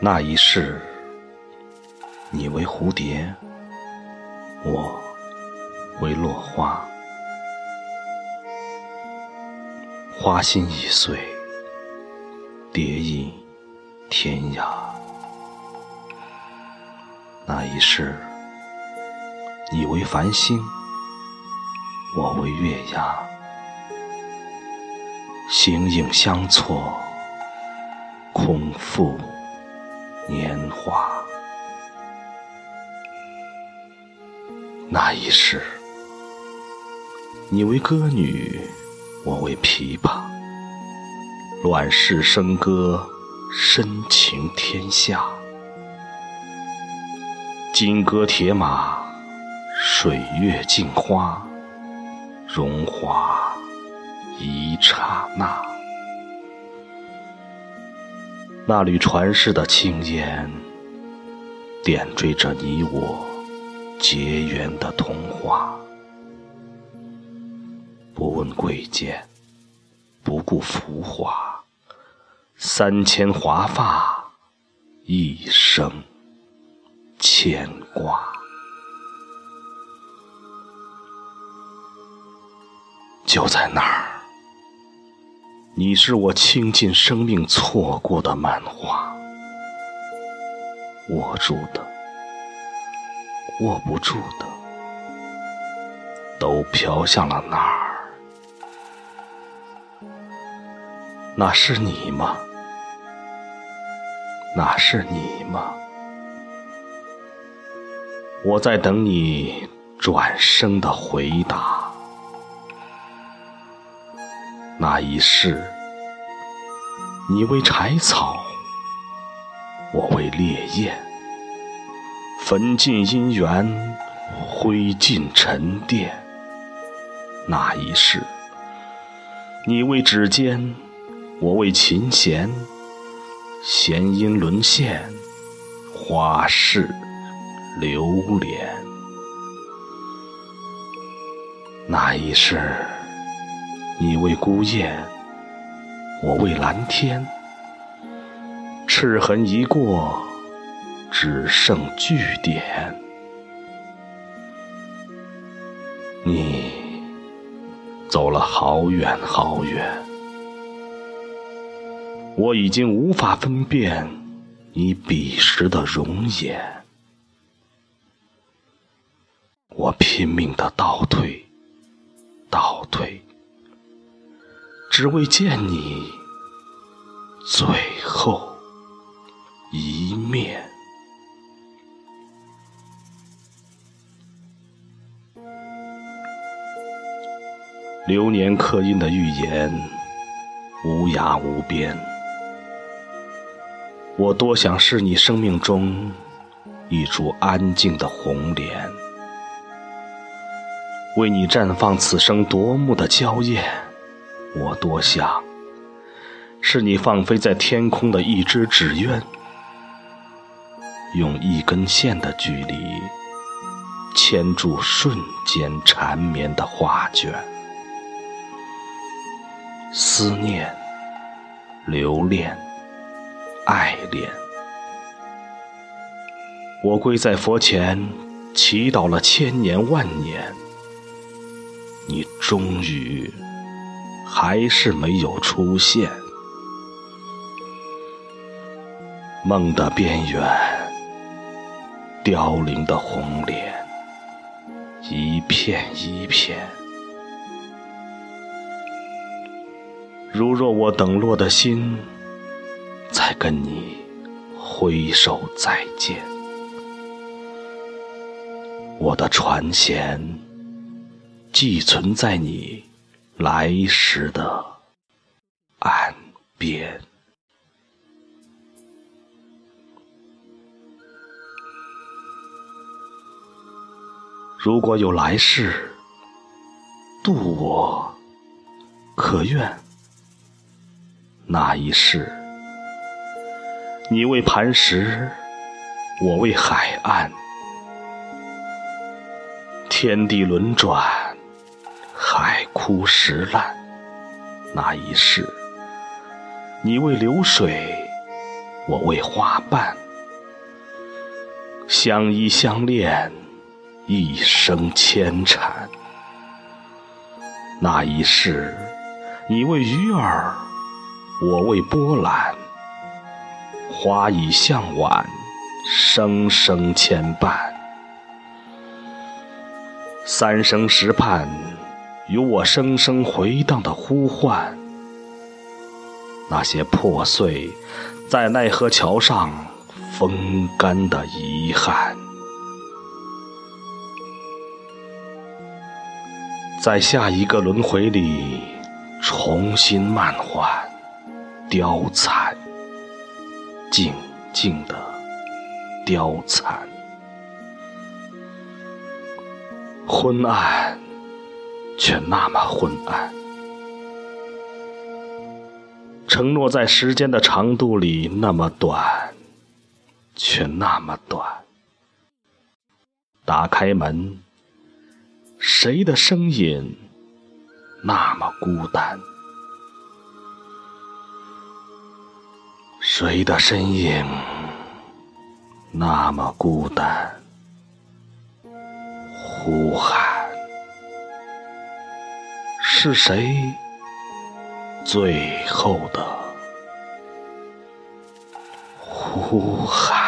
那一世，你为蝴蝶，我为落花，花心已碎，蝶意天涯。那一世，你为繁星，我为月牙，形影相错，空负。年华，那一世，你为歌女，我为琵琶，乱世笙歌，深情天下。金戈铁马，水月镜花，荣华一刹那。那缕传世的青烟，点缀着你我结缘的童话。不问贵贱，不顾浮华，三千华发，一生牵挂。就在那儿。你是我倾尽生命错过的漫画，握住的、握不住的，都飘向了哪儿？那是你吗？那是你吗？我在等你转身的回答。那一世，你为柴草，我为烈焰，焚尽姻缘，灰烬沉淀。那一世，你为指尖，我为琴弦，弦音沦陷，花事流连。那一世。你为孤雁，我为蓝天。赤痕一过，只剩句点。你走了好远好远，我已经无法分辨你彼时的容颜。我拼命的倒退，倒退。只为见你最后一面。流年刻印的预言，无涯无边。我多想是你生命中一株安静的红莲，为你绽放此生夺目的娇艳。我多想是你放飞在天空的一只纸鸢，用一根线的距离牵住瞬间缠绵的画卷。思念、留恋、爱恋，我跪在佛前祈祷了千年万年，你终于。还是没有出现。梦的边缘，凋零的红莲，一片一片。如若我等落的心，在跟你挥手再见，我的船舷寄存在你。来时的岸边，如果有来世，渡我，可愿？那一世，你为磐石，我为海岸，天地轮转。海枯石烂。那一世，你为流水，我为花瓣，相依相恋，一生牵缠。那一世，你为鱼儿，我为波澜，花已向晚，生生牵绊。三生石畔，有我声声回荡的呼唤。那些破碎，在奈何桥上风干的遗憾。在下一个轮回里，重新漫换，凋残，静静的凋残。昏暗，却那么昏暗。承诺在时间的长度里那么短，却那么短。打开门，谁的声音那么孤单？谁的身影那么孤单？呼喊，是谁最后的呼喊？